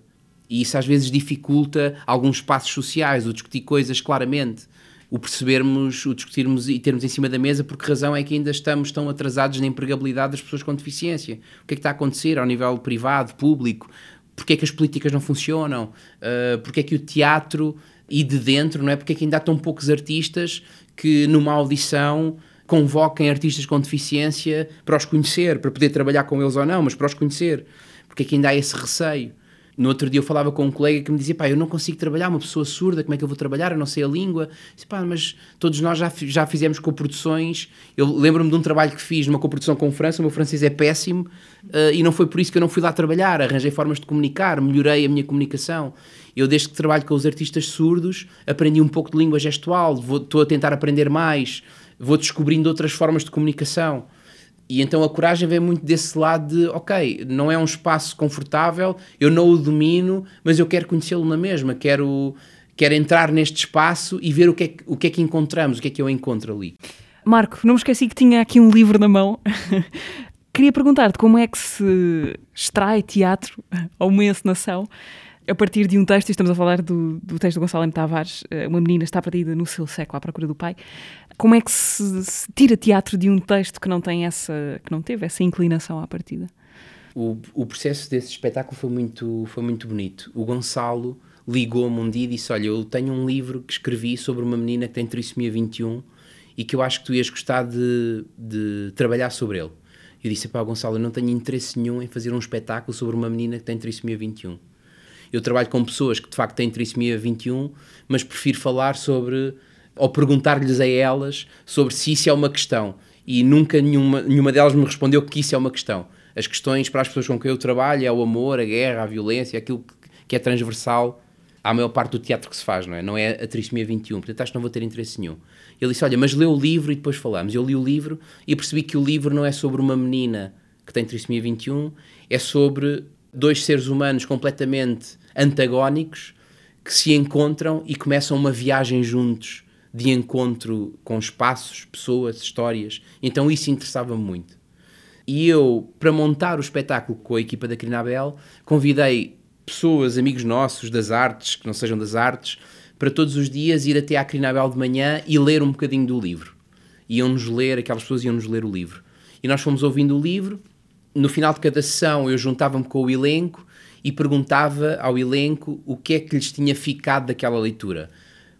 e isso às vezes dificulta alguns passos sociais o discutir coisas claramente o percebermos, o discutirmos e termos em cima da mesa por que razão é que ainda estamos tão atrasados na empregabilidade das pessoas com deficiência. O que é que está a acontecer ao nível privado, público? Porquê é que as políticas não funcionam? Uh, Porquê é que o teatro e de dentro, não é? Porquê é que ainda há tão poucos artistas que numa audição convoquem artistas com deficiência para os conhecer, para poder trabalhar com eles ou não, mas para os conhecer? Porquê é que ainda há esse receio? No outro dia eu falava com um colega que me dizia, pá, eu não consigo trabalhar, uma pessoa surda, como é que eu vou trabalhar? Eu não sei a língua. disse, pá, mas todos nós já, já fizemos coproduções. Eu lembro-me de um trabalho que fiz numa coprodução com França, o meu francês é péssimo, uh, e não foi por isso que eu não fui lá trabalhar. Arranjei formas de comunicar, melhorei a minha comunicação. Eu, desde que trabalho com os artistas surdos, aprendi um pouco de língua gestual, estou a tentar aprender mais, vou descobrindo outras formas de comunicação. E então a coragem vem muito desse lado de, ok, não é um espaço confortável, eu não o domino, mas eu quero conhecê-lo na mesma, quero, quero entrar neste espaço e ver o que, é o que é que encontramos, o que é que eu encontro ali. Marco, não me esqueci que tinha aqui um livro na mão. Queria perguntar-te como é que se extrai teatro ou uma encenação a partir de um texto, e estamos a falar do, do texto do Gonçalo M. Tavares, eh, uma menina está perdida no seu século à procura do pai. Como é que se, se, tira teatro de um texto que não tem essa, que não teve essa inclinação à partida? O, o processo desse espetáculo foi muito, foi muito bonito. O Gonçalo ligou-me um dia e disse: Olha, eu tenho um livro que escrevi sobre uma menina que tem trissomia 21 e que eu acho que tu ias gostar de, de trabalhar sobre ele. Eu disse: Pá, Gonçalo, eu não tenho interesse nenhum em fazer um espetáculo sobre uma menina que tem trissomia 21. Eu trabalho com pessoas que de facto têm trissomia 21, mas prefiro falar sobre ou perguntar-lhes a elas sobre se isso é uma questão. E nunca nenhuma, nenhuma delas me respondeu que isso é uma questão. As questões para as pessoas com quem eu trabalho é o amor, a guerra, a violência, aquilo que, é transversal à maior parte do teatro que se faz, não é? Não é a trissomia 21, portanto acho que não vou ter interesse nenhum. Ele disse, olha, mas lê o livro e depois falamos. Eu li o livro e percebi que o livro não é sobre uma menina que tem trissomia 21, é sobre dois seres humanos completamente antagónicos que se encontram e começam uma viagem juntos de encontro com espaços, pessoas, histórias. Então isso interessava-me muito. E eu, para montar o espetáculo com a equipa da Crinabel, convidei pessoas, amigos nossos das artes, que não sejam das artes, para todos os dias ir até à Crinabel de manhã e ler um bocadinho do livro. Iam-nos ler, aquelas pessoas iam-nos ler o livro. E nós fomos ouvindo o livro. No final de cada sessão, eu juntava-me com o elenco e perguntava ao elenco o que é que lhes tinha ficado daquela leitura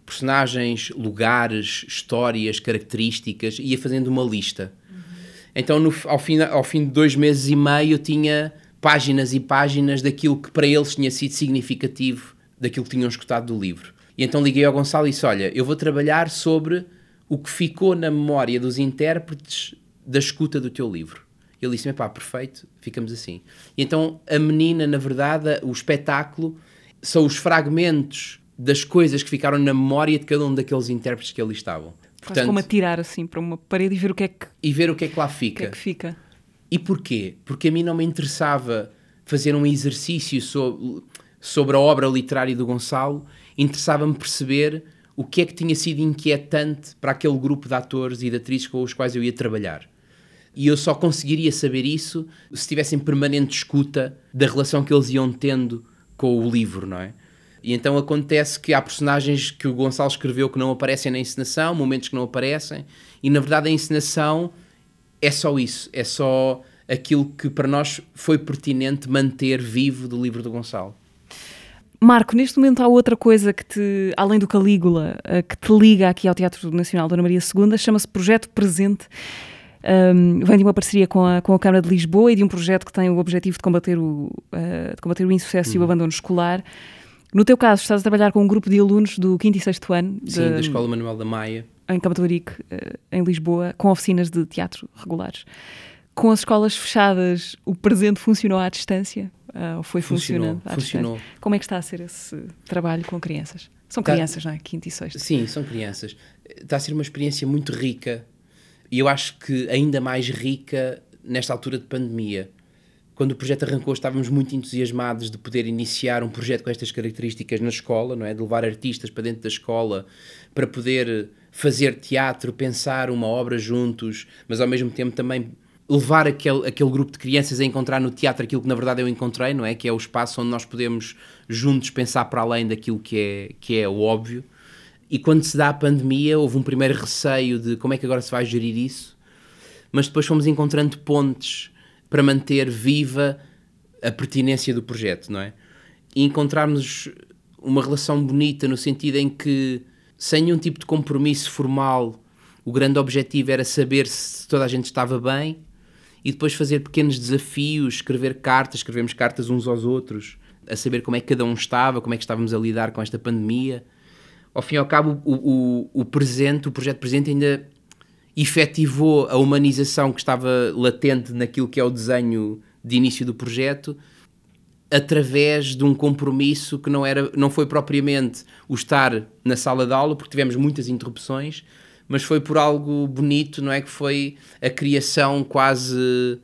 personagens, lugares, histórias, características, ia fazendo uma lista. Uhum. Então, no, ao, fim, ao fim de dois meses e meio, eu tinha páginas e páginas daquilo que para eles tinha sido significativo, daquilo que tinham escutado do livro. E então liguei ao Gonçalo e disse: Olha, eu vou trabalhar sobre o que ficou na memória dos intérpretes da escuta do teu livro. Ele disse-me: pá, perfeito, ficamos assim. E então a menina, na verdade, o espetáculo são os fragmentos das coisas que ficaram na memória de cada um daqueles intérpretes que ali estavam. Portanto, Quase como atirar assim para uma parede e ver o que é que... E ver o que é que lá fica. Que é que fica. E porquê? Porque a mim não me interessava fazer um exercício sobre, sobre a obra literária do Gonçalo, interessava-me perceber o que é que tinha sido inquietante para aquele grupo de atores e de atrizes com os quais eu ia trabalhar. E eu só conseguiria saber isso se tivessem permanente escuta da relação que eles iam tendo com o livro, não é? E então acontece que há personagens que o Gonçalo escreveu que não aparecem na encenação, momentos que não aparecem, e na verdade a encenação é só isso, é só aquilo que para nós foi pertinente manter vivo do livro do Gonçalo. Marco, neste momento há outra coisa que te, além do Calígula, eh, que te liga aqui ao Teatro Nacional Dona Maria II, chama-se Projeto Presente. Um, vem de uma parceria com a, com a Câmara de Lisboa e de um projeto que tem o objetivo de combater o, uh, de combater o insucesso Uhum. e o abandono escolar. No teu caso, estás a trabalhar com um grupo de alunos do 5 e 6 ano de- Sim, da Escola Manuel da Maia. em Campo de Ourique, eh, em Lisboa, com oficinas de teatro regulares. Com as escolas fechadas, o presente funcionou à distância? Ah, ou foi Funcionou, funcionando à funcionou. distância? Como é que está a ser esse trabalho com crianças? São Tá- crianças, não é? Quinto e sexto. Sim, são crianças. Está a ser uma experiência muito rica e eu acho que ainda mais rica nesta altura de pandemia. Quando o projeto arrancou, estávamos muito entusiasmados de poder iniciar um projeto com estas características na escola, não é? De levar artistas para dentro da escola para poder fazer teatro, pensar uma obra juntos, mas ao mesmo tempo também levar aquele, aquele grupo de crianças a encontrar no teatro aquilo que na verdade eu encontrei, não é? Que é o espaço onde nós podemos juntos pensar para além daquilo que é, que é o óbvio. E quando se dá a pandemia, houve um primeiro receio de como é que agora se vai gerir isso, mas depois fomos encontrando pontes para manter viva a pertinência do projeto, não é? E encontrarmos uma relação bonita no sentido em que, sem nenhum tipo de compromisso formal, o grande objetivo era saber se toda a gente estava bem e depois fazer pequenos desafios, escrever cartas, escrevemos cartas uns aos outros, a saber como é que cada um estava, como é que estávamos a lidar com esta pandemia. Ao fim e ao cabo, o, o, o presente, o projeto presente ainda efetivou a humanização que estava latente naquilo que é o desenho de início do projeto, através de um compromisso que não, era, não foi propriamente o estar na sala de aula, porque tivemos muitas interrupções, mas foi por algo bonito, não é? Que foi a criação quase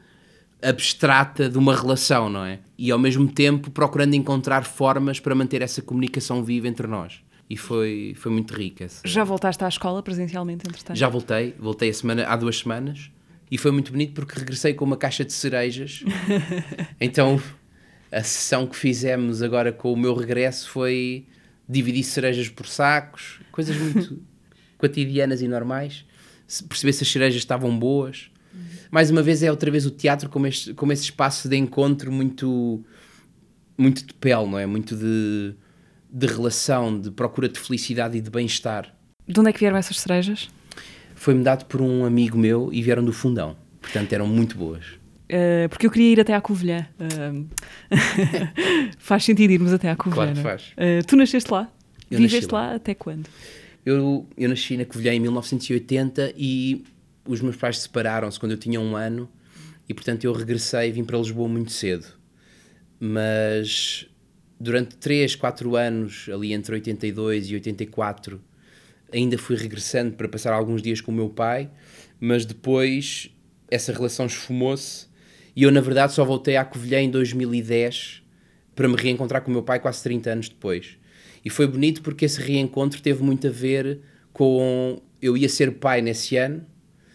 abstrata de uma relação, não é? E ao mesmo tempo procurando encontrar formas para manter essa comunicação viva entre nós. E foi, foi muito rica. essa- Já voltaste à escola presencialmente, entretanto? já voltei, voltei a semana, há duas semanas e foi muito bonito porque regressei com uma caixa de cerejas. então a sessão que fizemos agora com o meu regresso foi dividir cerejas por sacos, coisas muito cotidianas e normais, perceber se as cerejas estavam boas. Mais uma vez é outra vez o teatro como, este, como esse espaço de encontro muito, muito de pele, não é? Muito de, de relação, de procura de felicidade e de bem-estar De onde é que vieram essas cerejas? foi-me dado por um amigo meu e vieram do fundão. Portanto, eram muito boas. Uh, porque eu queria ir até à Covilhã. Uh, faz sentido irmos até à Covilhã. Claro que é? faz. Uh, tu nasceste lá? Eu Viveste lá. lá até quando? Eu, eu nasci na Covilhã em 1980 e os meus pais separaram-se quando eu tinha um ano e, portanto, eu regressei e vim para Lisboa muito cedo. Mas durante 3, 4 anos, ali entre 82 e 84, ainda fui regressando para passar alguns dias com o meu pai, mas depois essa relação esfumou-se e eu, na verdade, só voltei à Covilhã em 2010 para me reencontrar com o meu pai quase 30 anos depois. E foi bonito porque esse reencontro teve muito a ver com. Eu ia ser pai nesse ano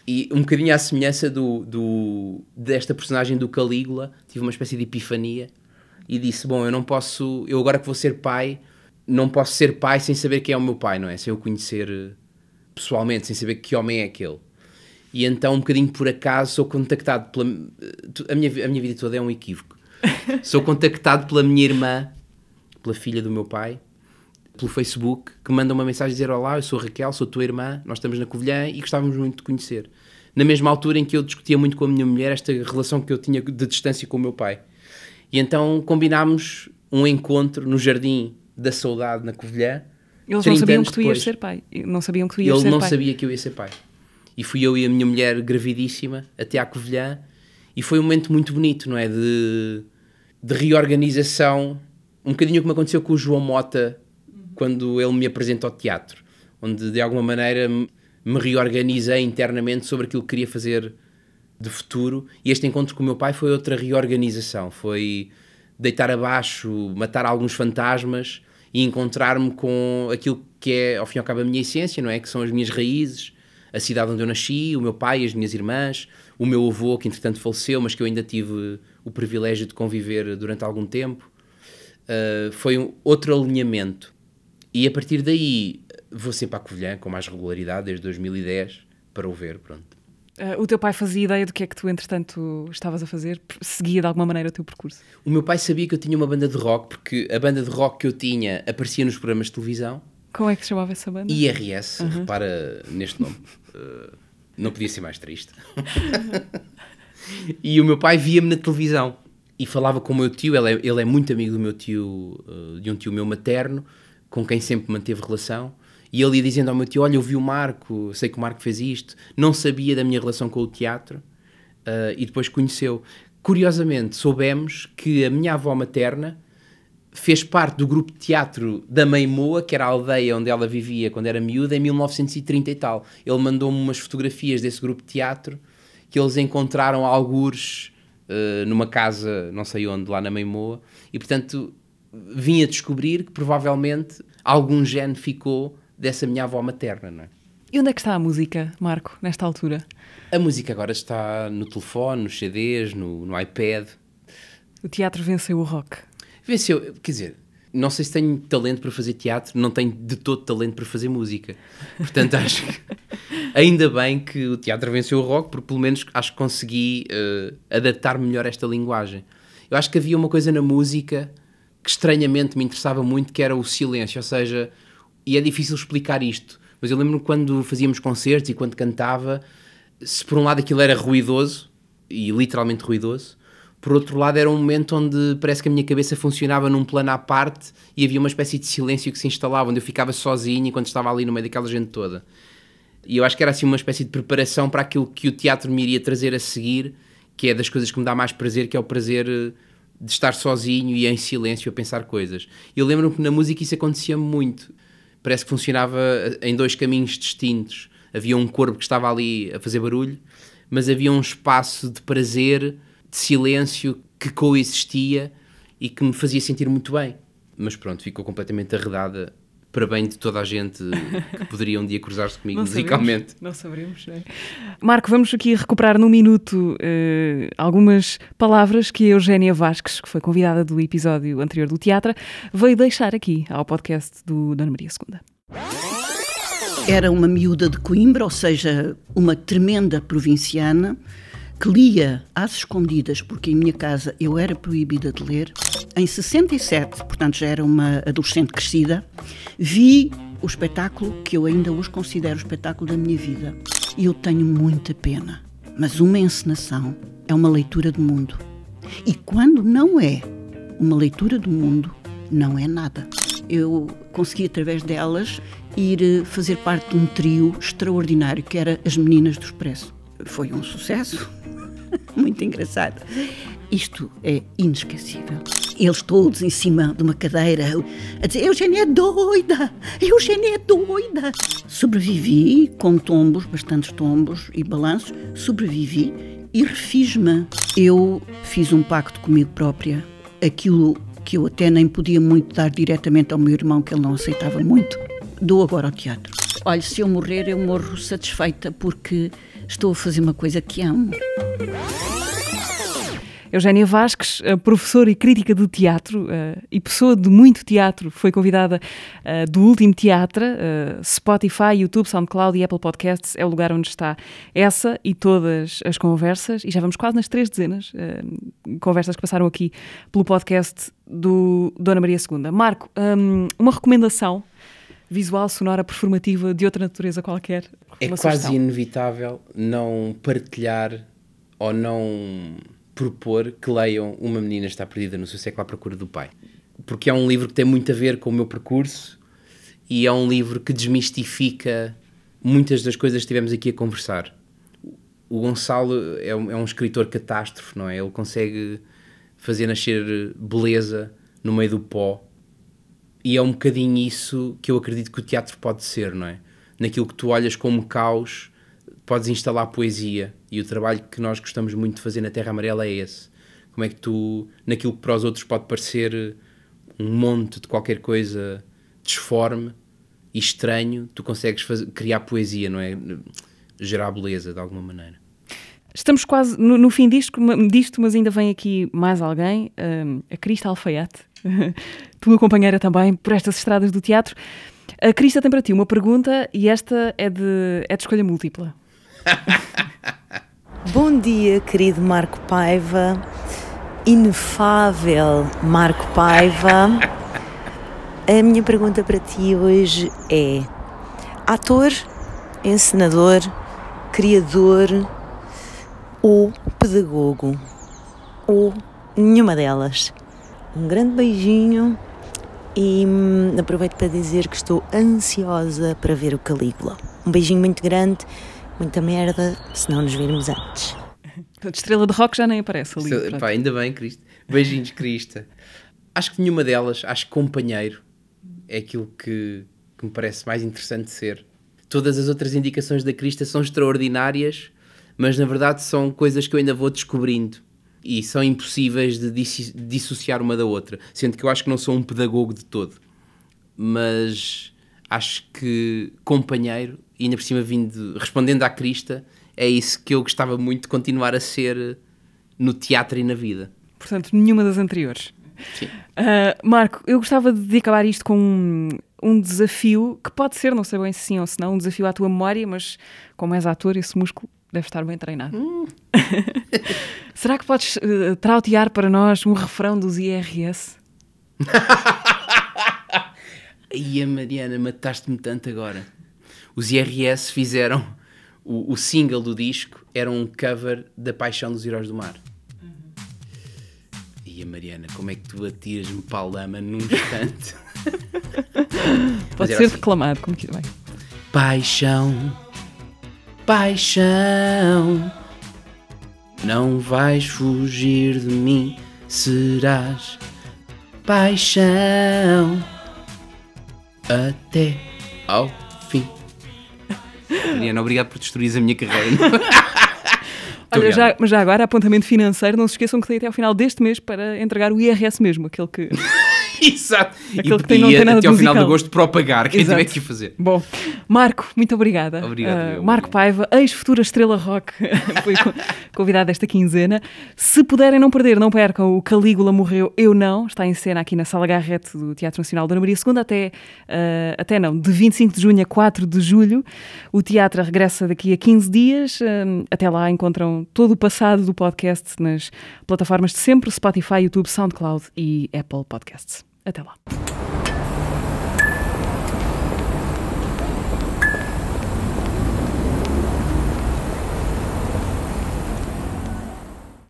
e um bocadinho à semelhança do, do, desta personagem do Calígula, tive uma espécie de epifania e disse: Bom, eu não posso. Eu agora que vou ser pai, não posso ser pai sem saber quem é o meu pai, não é? Sem eu conhecer eh, pessoalmente, sem saber que homem é aquele. E então, um bocadinho por acaso, sou contactado pela. eh, A minha, a minha vida toda é um equívoco. sou contactado pela minha irmã, pela filha do meu pai, pelo Facebook, que manda uma mensagem dizer: Olá, eu sou a Raquel, sou tua irmã, nós estamos na Covilhã e gostávamos muito de conhecer. Na mesma altura em que eu discutia muito com a minha mulher esta relação que eu tinha de distância com o meu pai. E então combinámos um encontro no Jardim da Saudade, na Covilhã. Eles não 30 sabiam que tu ias depois. ser pai. Não sabiam que tu ias Ele ser não pai. sabia que eu ia ser pai. E fui eu e a minha mulher gravidíssima até à Covilhã e foi um momento muito bonito, não é? De, de reorganização, um bocadinho como aconteceu com o João Mota quando ele me apresentou ao teatro, onde de alguma maneira me me reorganizei internamente sobre aquilo que queria fazer de futuro e este encontro com o meu pai foi outra reorganização, foi deitar abaixo, matar alguns fantasmas e encontrar-me com aquilo que é, ao fim e ao cabo, a minha essência, não é? Que são as minhas raízes, a cidade onde eu nasci, o meu pai, as minhas irmãs, o meu avô, que entretanto faleceu, mas que eu ainda tive o privilégio de conviver durante algum tempo. Uh, foi um outro alinhamento. E a partir daí vou sempre à Covilhã com mais regularidade, desde 2010, para o ver, pronto. Ah, o teu pai fazia ideia do que é que tu, entretanto, estavas a fazer? Seguia de alguma maneira o teu percurso? O meu pai sabia que eu tinha uma banda de rock, porque a banda de rock que eu tinha aparecia nos programas de televisão, Como é que se chamava essa banda? IRS, repara neste nome. Uh, Não podia ser mais triste. e o meu pai via-me na televisão e falava com o meu tio. Ele é, ele é muito amigo do meu tio, uh, de um tio meu materno, com quem sempre manteve relação. E ele ia dizendo ao meu tio: Olha, eu vi o Marco, sei que o Marco fez isto. Não sabia da minha relação com o teatro uh, e depois conheceu. Curiosamente, soubemos que a minha avó materna fez parte do grupo de teatro da Meimoa, que era a aldeia onde ela vivia quando era miúda, em 1930 e tal. Ele mandou-me umas fotografias desse grupo de teatro que eles encontraram algures uh, numa casa, não sei onde, lá na Meimoa, e portanto vim a descobrir que provavelmente algum gene ficou dessa minha avó materna, não é? E onde é que está a música, Marco, nesta altura? A música agora está no telefone, nos CDs, no, no iPad. O teatro venceu o rock. Venceu, quer dizer, não sei se tenho talento para fazer teatro, não tenho de todo talento para fazer música. Portanto, acho que ainda bem que o teatro venceu o rock, porque pelo menos acho que consegui uh, adaptar melhor esta linguagem. Eu acho que havia uma coisa na música que estranhamente me interessava muito, que era o silêncio, ou seja, e é difícil explicar isto, mas eu lembro-me quando fazíamos concertos e quando cantava, se por um lado aquilo era ruidoso, e literalmente ruidoso, por outro lado, era um momento onde parece que a minha cabeça funcionava num plano à parte e havia uma espécie de silêncio que se instalava, onde eu ficava sozinho enquanto estava ali no meio daquela gente toda. E eu acho que era assim uma espécie de preparação para aquilo que o teatro me iria trazer a seguir, que é das coisas que me dá mais prazer, que é o prazer eh, de estar sozinho e em silêncio a pensar coisas. Eu lembro-me que na música isso acontecia muito. Parece que funcionava em dois caminhos distintos. Havia um corpo que estava ali a fazer barulho, mas havia um espaço de prazer de silêncio que coexistia e que me fazia sentir muito bem. Mas pronto, ficou completamente arredada para bem de toda a gente que poderia um dia cruzar-se comigo não musicalmente. Sabemos, não saberemos, não é? Marco, vamos aqui recuperar num minuto uh, algumas palavras que a Eugénia Vasques, que foi convidada do episódio anterior do teatro, veio deixar aqui ao podcast do Dona Maria II. Era uma miúda de Coimbra, ou seja, uma tremenda provinciana que lia às escondidas, porque em minha casa eu era proibida de ler. Em 67, portanto já era uma adolescente crescida, vi o espetáculo que eu ainda hoje considero o espetáculo da minha vida. E eu tenho muita pena. Mas uma encenação é uma leitura do mundo. E quando não é uma leitura do mundo, não é nada. Eu consegui, através delas, ir eh, fazer parte de um trio extraordinário que era As Meninas do Expresso. Foi um sucesso. Muito engraçado. Isto é inesquecível. Eles todos em cima de uma cadeira a dizer: Eugênia é doida! Eugênia é doida! Sobrevivi com tombos, bastantes tombos e balanços, sobrevivi e refiz-me. Eu fiz um pacto comigo própria. Aquilo que eu até nem podia muito dar diretamente ao meu irmão, que ele não aceitava muito, dou agora ao teatro. Olha, se eu morrer, eu morro satisfeita porque estou a fazer uma coisa que amo. Eugénia Vasques, professora e crítica de teatro uh, e pessoa de muito teatro, foi convidada uh, do último teatro. Uh, Spotify, YouTube, SoundCloud e Apple Podcasts é o lugar onde está essa e todas as conversas. E já vamos quase nas três dezenas conversas que passaram aqui pelo podcast do Dona Maria II. Marco, um, uma recomendação visual, sonora, performativa de outra natureza qualquer? É quase sugestão. inevitável não partilhar ou não propor que leiam Uma Menina Está Perdida no Seu Século à Procura do Pai. Porque é um livro que tem muito a ver com o meu percurso e é um livro que desmistifica muitas das coisas que estivemos aqui a conversar. O Gonçalo é um, é um escritor catástrofe, não é? Ele consegue fazer nascer beleza no meio do pó e é um bocadinho isso que eu acredito que o teatro pode ser, não é? Naquilo que tu olhas como caos, podes instalar poesia e o trabalho que nós gostamos muito de fazer na Terra Amarela é esse. Como é que tu, naquilo que para os outros pode parecer um monte de qualquer coisa disforme e estranho, tu consegues fazer, criar poesia, não é? Gerar beleza de alguma maneira. Estamos quase no, no fim disto, disto, mas ainda vem aqui mais alguém, um, a Crista Alfaiate, tua companheira também por estas estradas do teatro. A Crista tem para ti uma pergunta e esta é de, é de escolha múltipla. Bom dia, querido Marco Paiva, inefável Marco Paiva. A minha pergunta para ti hoje é: ator, encenador, criador ou pedagogo ou nenhuma delas. Um grande beijinho e hum, aproveito para dizer que estou ansiosa para ver o Calígula. Um beijinho muito grande, muita merda, se não nos virmos antes. Portanto, estrela de rock já nem aparece ali. Se- pá, ainda bem, Cristo. Beijinhos, Crista. Acho que nenhuma delas, acho que companheiro é aquilo que, que me parece mais interessante ser. Todas as outras indicações da Crista são extraordinárias, mas na verdade são coisas que eu ainda vou descobrindo e são impossíveis de dissociar uma da outra. Sendo que eu acho que não sou um pedagogo de todo, mas acho que companheiro, e ainda por cima vindo, respondendo à Crista, é isso que eu gostava muito de continuar a ser no teatro e na vida. Portanto, nenhuma das anteriores. Sim. Ah, Marco, eu gostava de acabar isto com um, um desafio que pode ser, não sei bem se sim ou se não, um desafio à tua memória, mas como és ator, esse músculo deve estar bem treinado. Será que podes uh, trautear para nós um refrão dos IRS? Ai, a Mariana, mataste-me tanto agora. Os IRS fizeram o, o single do disco, era um cover da Paixão dos Heróis do Mar. E a Mariana, como é que tu atiras-me para a lama num instante? Pode ser assim. reclamado, como quiser. Bem. Paixão, paixão, não vais fugir de mim, serás paixão até ao fim. Mariana, obrigado por destruir a minha carreira. Olha, já, mas já agora, apontamento financeiro, não se esqueçam que tem até ao final deste mês para entregar o IRS mesmo, aquele que. Exato. Aquele e, que tem- não e tem nada até ao final de agosto para o pagar, quem Exato. tiver que fazer. Bom, Marco, muito obrigada. Obrigado, eu, Marco. Paiva, ex-futura estrela rock, foi co- convidado esta quinzena. Se puderem não perder, não percam o Calígula Morreu, Eu Não, está em cena aqui na Sala Garrete do Teatro Nacional Dona Maria II até, ah, até não, de 25 de junho a 4 de julho. O teatro regressa daqui a 15 dias. Ah, até lá encontram todo o passado do podcast nas plataformas de sempre, Spotify, YouTube, SoundCloud e Apple Podcasts. Até lá.